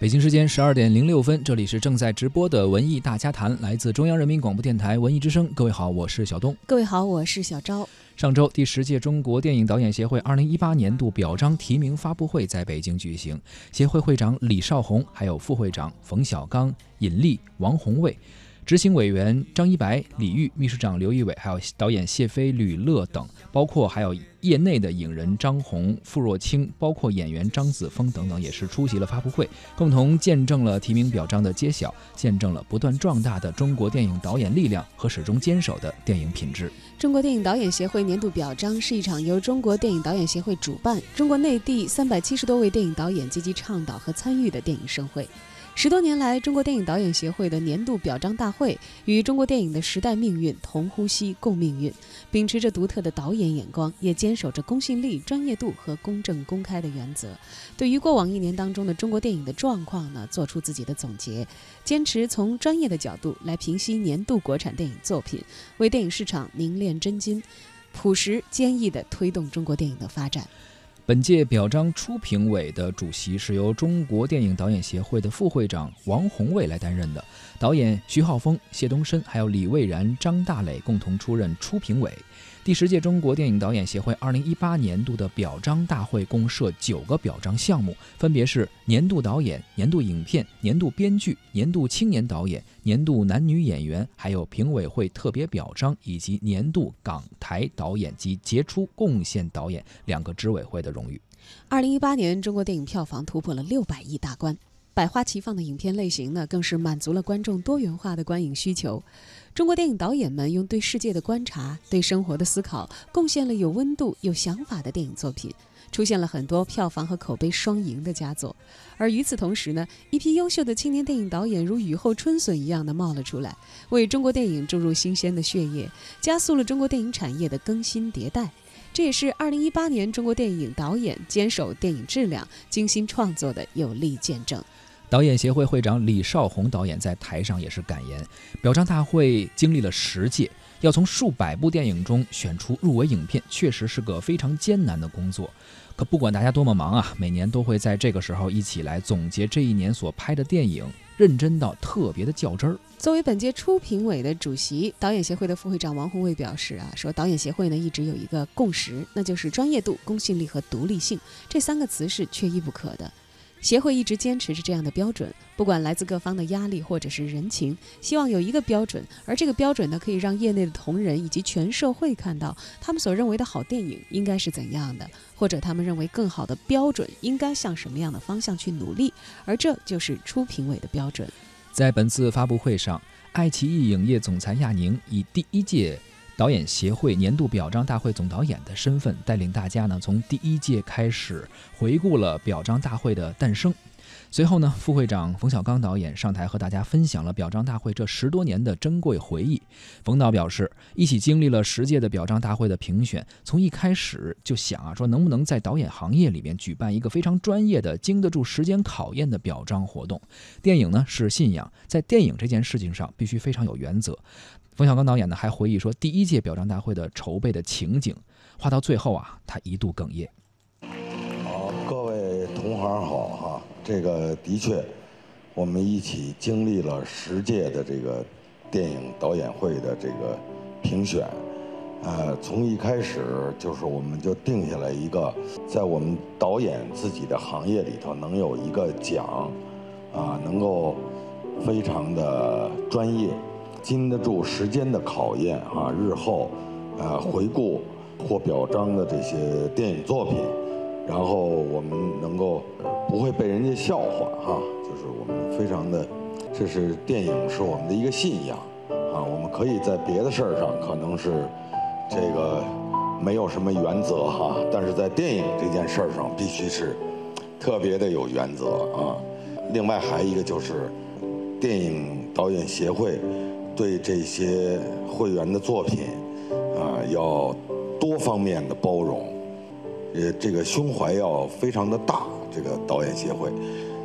北京时间十二点零六分，这里是正在直播的文艺大家谈，来自中央人民广播电台文艺之声。各位好，我是小东。各位好，我是小昭。上周第十届中国电影导演协会二零一八年度表彰提名发布会在北京举行，协会会长李少红，还有副会长冯小刚、尹力、王宏卫。执行委员张一白、李玉，秘书长刘仪伟，还有导演谢飞、吕乐等，包括还有业内的影人张红、傅若清，包括演员张子枫等等，也是出席了发布会，共同见证了提名表彰的揭晓，见证了不断壮大的中国电影导演力量和始终坚守的电影品质。中国电影导演协会年度表彰是一场由中国电影导演协会主办，中国内地三百七十多位电影导演积极倡导和参与的电影盛会。十多年来，中国电影导演协会的年度表彰大会与中国电影的时代命运同呼吸共命运，秉持着独特的导演眼光，也坚守着公信力、专业度和公正公开的原则。对于过往一年当中的中国电影的状况呢，做出自己的总结，坚持从专业的角度来评析年度国产电影作品，为电影市场凝练真金，朴实坚毅地推动中国电影的发展。本届表彰初评委的主席是由中国电影导演协会的副会长王宏伟来担任的，导演徐浩峰、谢东升还有李蔚然、张大磊共同出任初评委。第十届中国电影导演协会二零一八年度的表彰大会共设九个表彰项目，分别是年度导演、年度影片、年度编剧、年度青年导演、年度男女演员，还有评委会特别表彰以及年度港台导演及杰出贡献导演两个执委会的荣誉。二零一八年，中国电影票房突破了六百亿大关。百花齐放的影片类型呢，更是满足了观众多元化的观影需求。中国电影导演们用对世界的观察、对生活的思考，贡献了有温度、有想法的电影作品，出现了很多票房和口碑双赢的佳作。而与此同时呢，一批优秀的青年电影导演如雨后春笋一样的冒了出来，为中国电影注入新鲜的血液，加速了中国电影产业的更新迭代。这也是二零一八年中国电影导演坚守电影质量、精心创作的有力见证。导演协会会长李少红导演在台上也是感言：表彰大会经历了十届，要从数百部电影中选出入围影片，确实是个非常艰难的工作。可不管大家多么忙啊，每年都会在这个时候一起来总结这一年所拍的电影，认真到特别的较真儿。作为本届初评委的主席，导演协会的副会长王宏伟表示啊，说导演协会呢一直有一个共识，那就是专业度、公信力和独立性这三个词是缺一不可的。协会一直坚持着这样的标准，不管来自各方的压力或者是人情，希望有一个标准，而这个标准呢，可以让业内的同仁以及全社会看到他们所认为的好电影应该是怎样的，或者他们认为更好的标准应该向什么样的方向去努力，而这就是初评委的标准。在本次发布会上，爱奇艺影业总裁亚宁以第一届。导演协会年度表彰大会总导演的身份，带领大家呢从第一届开始回顾了表彰大会的诞生。随后呢，副会长冯小刚导演上台和大家分享了表彰大会这十多年的珍贵回忆。冯导表示，一起经历了十届的表彰大会的评选，从一开始就想啊，说能不能在导演行业里面举办一个非常专业的、经得住时间考验的表彰活动。电影呢是信仰，在电影这件事情上必须非常有原则。冯小刚导演呢还回忆说，第一届表彰大会的筹备的情景，话到最后啊，他一度哽咽。好，各位同行好哈，这个的确，我们一起经历了十届的这个电影导演会的这个评选，呃，从一开始就是我们就定下来一个，在我们导演自己的行业里头能有一个奖，啊，能够非常的专业。经得住时间的考验啊！日后，呃，回顾获表彰的这些电影作品，然后我们能够不会被人家笑话哈，就是我们非常的，这是电影是我们的一个信仰啊！我们可以在别的事儿上可能是这个没有什么原则哈，但是在电影这件事儿上必须是特别的有原则啊！另外还一个就是电影导演协会。对这些会员的作品，啊，要多方面的包容，呃，这个胸怀要非常的大。这个导演协会，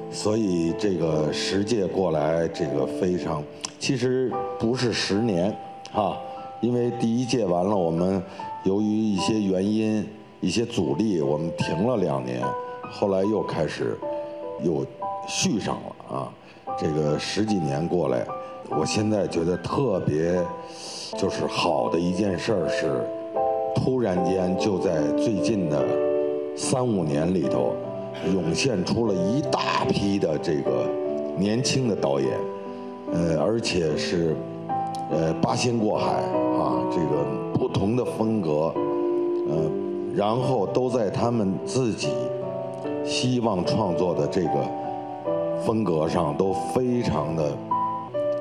所以这个十届过来，这个非常，其实不是十年，哈，因为第一届完了，我们由于一些原因、一些阻力，我们停了两年，后来又开始，又续上了啊。这个十几年过来，我现在觉得特别就是好的一件事儿是，突然间就在最近的三五年里头，涌现出了一大批的这个年轻的导演，呃，而且是呃八仙过海啊，这个不同的风格，呃，然后都在他们自己希望创作的这个。风格上都非常的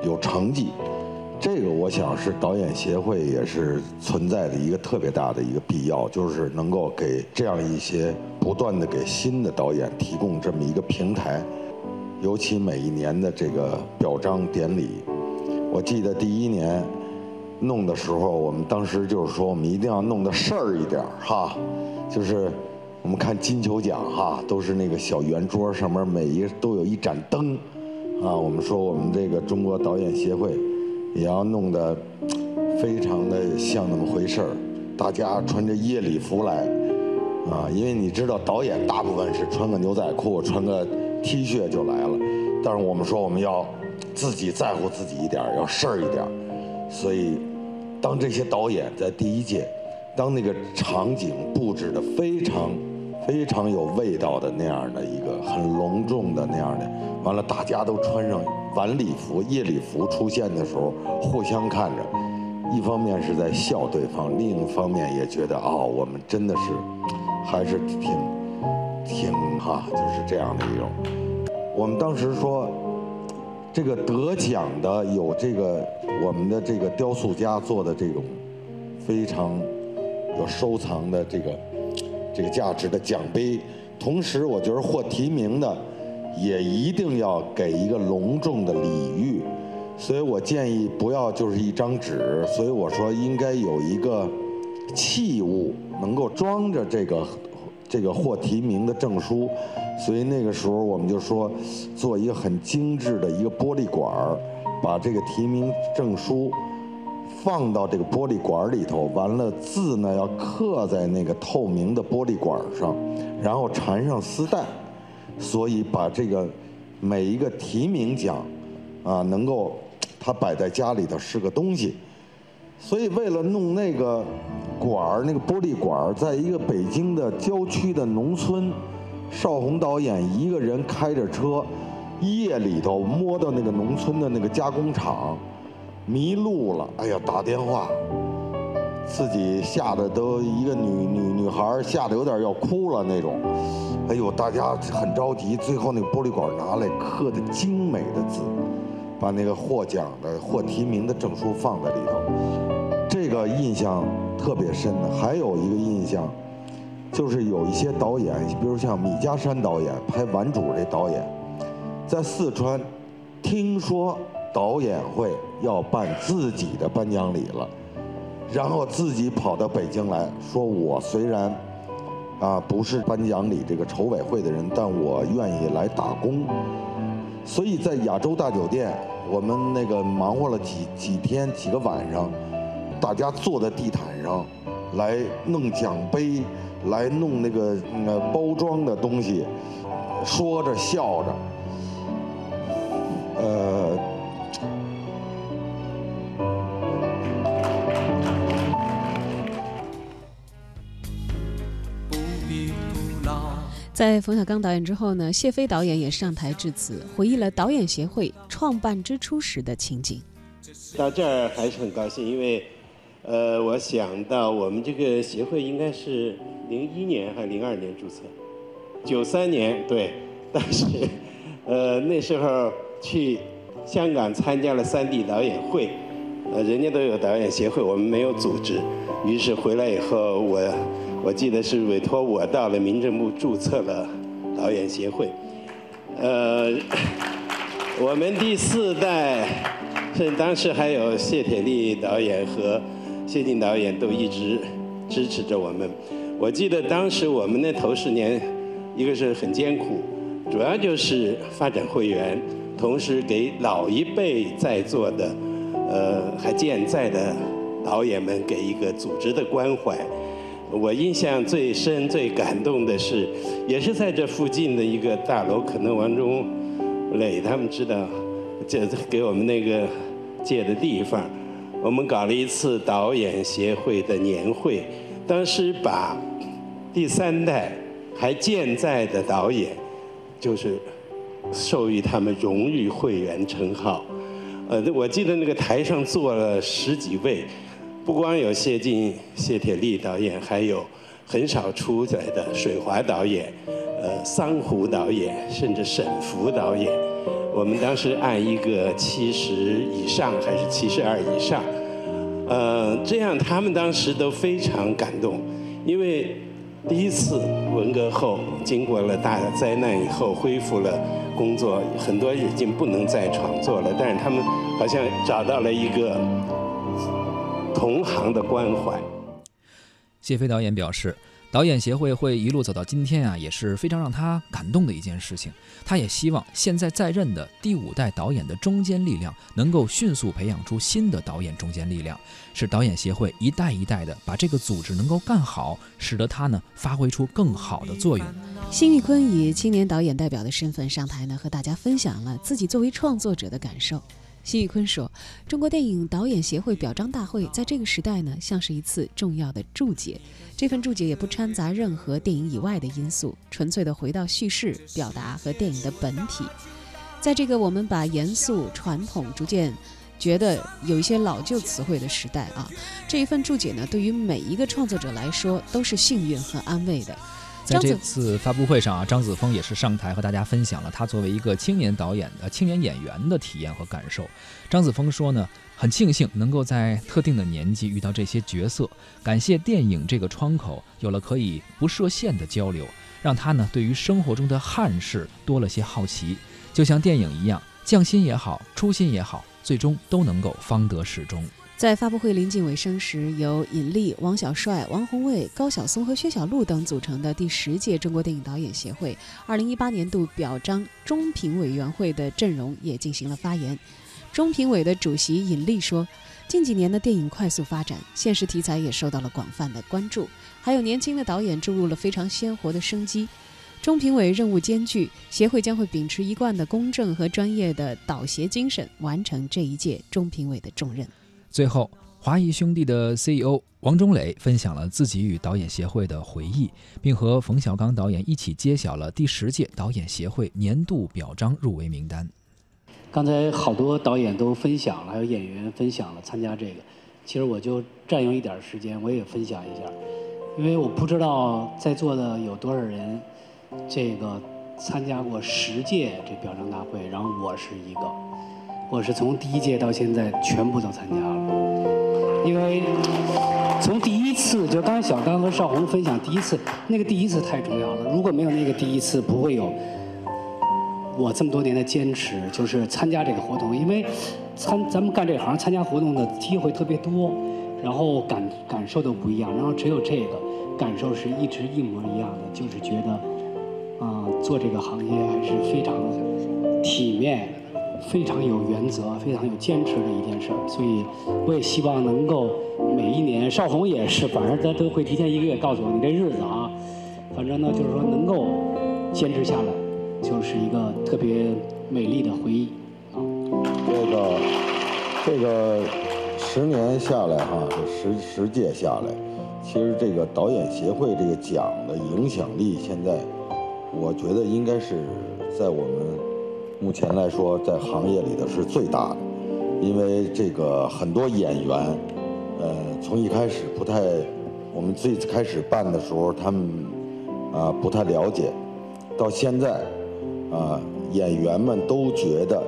有成绩，这个我想是导演协会也是存在的一个特别大的一个必要，就是能够给这样一些不断的给新的导演提供这么一个平台，尤其每一年的这个表彰典礼，我记得第一年弄的时候，我们当时就是说我们一定要弄的事儿一点哈，就是。我们看金球奖哈，都是那个小圆桌上面每一个都有一盏灯，啊，我们说我们这个中国导演协会也要弄得非常的像那么回事儿，大家穿着夜礼服来，啊，因为你知道导演大部分是穿个牛仔裤、穿个 T 恤就来了，但是我们说我们要自己在乎自己一点，要事儿一点，所以当这些导演在第一届，当那个场景布置的非常。非常有味道的那样的一个很隆重的那样的，完了大家都穿上晚礼服、夜礼服出现的时候，互相看着，一方面是在笑对方，另一方面也觉得哦，我们真的是还是挺挺哈，就是这样的一种。我们当时说，这个得奖的有这个我们的这个雕塑家做的这种非常有收藏的这个。这个价值的奖杯，同时我觉得获提名的也一定要给一个隆重的礼遇，所以我建议不要就是一张纸，所以我说应该有一个器物能够装着这个这个获提名的证书，所以那个时候我们就说做一个很精致的一个玻璃管，把这个提名证书。放到这个玻璃管里头，完了字呢要刻在那个透明的玻璃管上，然后缠上丝带，所以把这个每一个提名奖啊，能够它摆在家里头是个东西。所以为了弄那个管儿，那个玻璃管儿，在一个北京的郊区的农村，邵红导演一个人开着车，夜里头摸到那个农村的那个加工厂。迷路了，哎呀，打电话，自己吓得都一个女女女孩吓得有点要哭了那种，哎呦，大家很着急，最后那个玻璃管拿来刻的精美的字，把那个获奖的获提名的证书放在里头，这个印象特别深的。还有一个印象，就是有一些导演，比如像米家山导演拍《顽主》这导演，在四川，听说。导演会要办自己的颁奖礼了，然后自己跑到北京来说：“我虽然啊不是颁奖礼这个筹委会的人，但我愿意来打工。”所以在亚洲大酒店，我们那个忙活了几几天几个晚上，大家坐在地毯上来弄奖杯，来弄那个呃包装的东西，说着笑着，呃。在冯小刚导演之后呢，谢飞导演也上台致辞，回忆了导演协会创办之初时的情景。到这儿还是很高兴，因为，呃，我想到我们这个协会应该是零一年还是零二年注册，九三年对，当时，呃，那时候去香港参加了三 D 导演会，呃，人家都有导演协会，我们没有组织，于是回来以后我。我记得是委托我到了民政部注册了导演协会，呃，我们第四代，甚至当时还有谢铁骊导演和谢晋导演都一直支持着我们。我记得当时我们那头十年，一个是很艰苦，主要就是发展会员，同时给老一辈在座的，呃，还健在的导演们给一个组织的关怀。我印象最深、最感动的是，也是在这附近的一个大楼，可能王中磊他们知道，这给我们那个借的地方，我们搞了一次导演协会的年会，当时把第三代还健在的导演，就是授予他们荣誉会员称号。呃，我记得那个台上坐了十几位，不光有谢晋、谢铁骊导演，还有很少出来的水华导演。呃，桑湖导演，甚至沈福导演，我们当时按一个七十以上还是七十二以上，呃，这样他们当时都非常感动，因为第一次文革后经过了大灾难以后恢复了工作，很多已经不能再创作了，但是他们好像找到了一个同行的关怀。谢飞导演表示。导演协会会一路走到今天啊，也是非常让他感动的一件事情。他也希望现在在任的第五代导演的中坚力量能够迅速培养出新的导演中坚力量，使导演协会一代一代的把这个组织能够干好，使得他呢发挥出更好的作用。辛玉坤以青年导演代表的身份上台呢，和大家分享了自己作为创作者的感受。辛宇坤说：“中国电影导演协会表彰大会在这个时代呢，像是一次重要的注解。这份注解也不掺杂任何电影以外的因素，纯粹的回到叙事、表达和电影的本体。在这个我们把严肃传统逐渐觉得有一些老旧词汇的时代啊，这一份注解呢，对于每一个创作者来说都是幸运和安慰的。”在这次发布会上啊，张子枫也是上台和大家分享了他作为一个青年导演的青年演员的体验和感受。张子枫说呢，很庆幸能够在特定的年纪遇到这些角色，感谢电影这个窗口有了可以不设限的交流，让他呢对于生活中的憾事多了些好奇，就像电影一样，匠心也好，初心也好，最终都能够方得始终。在发布会临近尾声时，由尹力、王小帅、王宏卫、高晓松和薛晓路等组成的第十届中国电影导演协会2018年度表彰中评委员会的阵容也进行了发言。中评委的主席尹力说：“近几年的电影快速发展，现实题材也受到了广泛的关注，还有年轻的导演注入了非常鲜活的生机。中评委任务艰巨，协会将会秉持一贯的公正和专业的导协精神，完成这一届中评委的重任。”最后，华谊兄弟的 CEO 王中磊分享了自己与导演协会的回忆，并和冯小刚导演一起揭晓了第十届导演协会年度表彰入围名单。刚才好多导演都分享了，还有演员分享了参加这个，其实我就占用一点时间，我也分享一下，因为我不知道在座的有多少人，这个参加过十届这表彰大会，然后我是一个。我是从第一届到现在全部都参加了，因为从第一次就刚才小刚和邵红分享第一次，那个第一次太重要了。如果没有那个第一次，不会有我这么多年的坚持，就是参加这个活动。因为参咱们干这行，参加活动的机会特别多，然后感感受都不一样。然后只有这个感受是一直一模一样的，就是觉得啊，做这个行业还是非常体面。非常有原则、非常有坚持的一件事儿，所以我也希望能够每一年，邵红也是，反正他都会提前一个月告诉我你这日子啊，反正呢就是说能够坚持下来，就是一个特别美丽的回忆啊。这个这个十年下来哈，这十十届下来，其实这个导演协会这个奖的影响力，现在我觉得应该是在我们。目前来说，在行业里头是最大的，因为这个很多演员，呃，从一开始不太，我们最开始办的时候，他们啊不太了解，到现在啊，演员们都觉得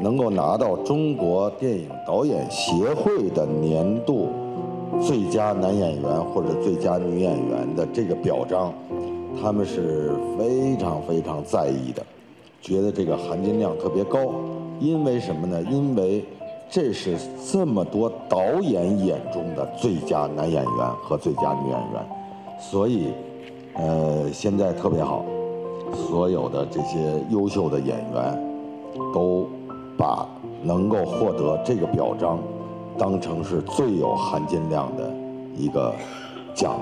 能够拿到中国电影导演协会的年度最佳男演员或者最佳女演员的这个表彰，他们是非常非常在意的。觉得这个含金量特别高，因为什么呢？因为这是这么多导演眼中的最佳男演员和最佳女演员，所以，呃，现在特别好，所有的这些优秀的演员都把能够获得这个表彰当成是最有含金量的一个奖。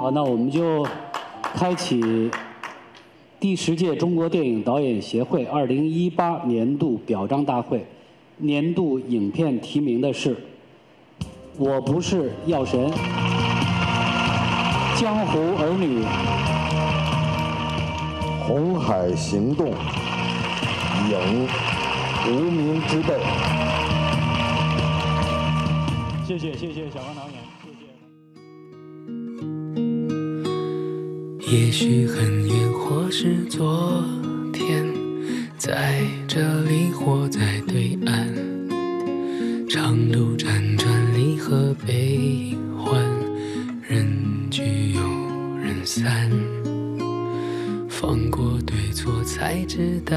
好，那我们就开启。第十届中国电影导演协会二零一八年度表彰大会，年度影片提名的是《我不是药神》《江湖儿女》《红海行动》影《无名之辈》。谢谢谢谢小刚导演，谢谢。也许很远，或是昨天，在这里或在对岸，长路辗转，离合悲欢，人聚又人散，放过对错，才知答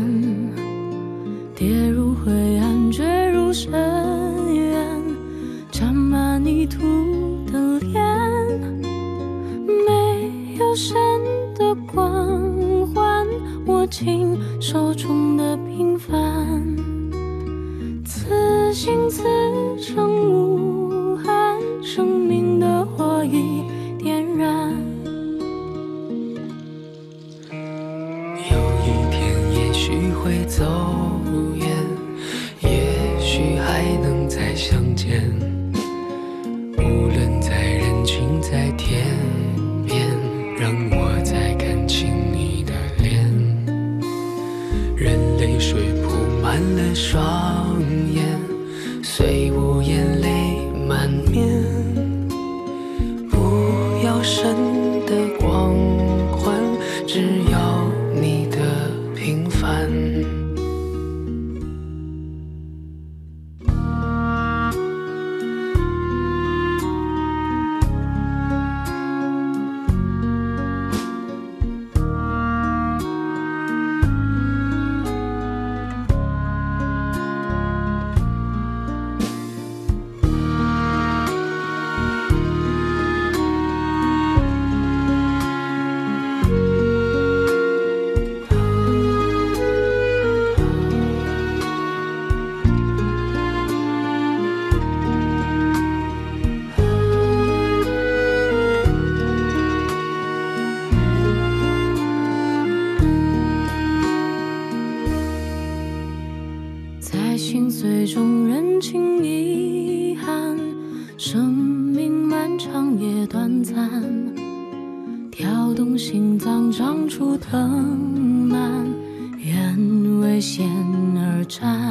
许会走远，也许还能再相见。生命漫长也短暂，跳动心脏长出藤蔓，愿为险而战，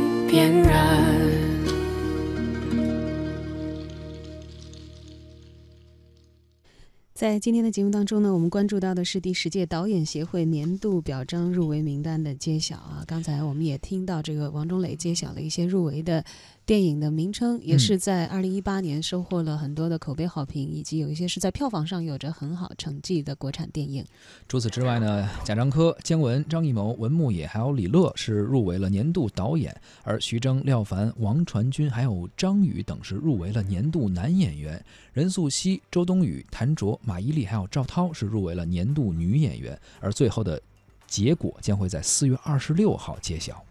在今天的节目当中呢，我们关注到的是第十届导演协会年度表彰入围名单的揭晓啊。刚才我们也听到这个王中磊揭晓了一些入围的电影的名称，也是在二零一八年收获了很多的口碑好评，以及有一些是在票房上有着很好成绩的国产电影。除此之外呢，贾樟柯、姜文、张艺谋、文牧野还有李乐是入围了年度导演，而徐峥、廖凡、王传君还有张宇等是入围了年度男演员。任素汐、周冬雨、谭卓。马伊琍还有赵涛是入围了年度女演员，而最后的结果将会在四月二十六号揭晓。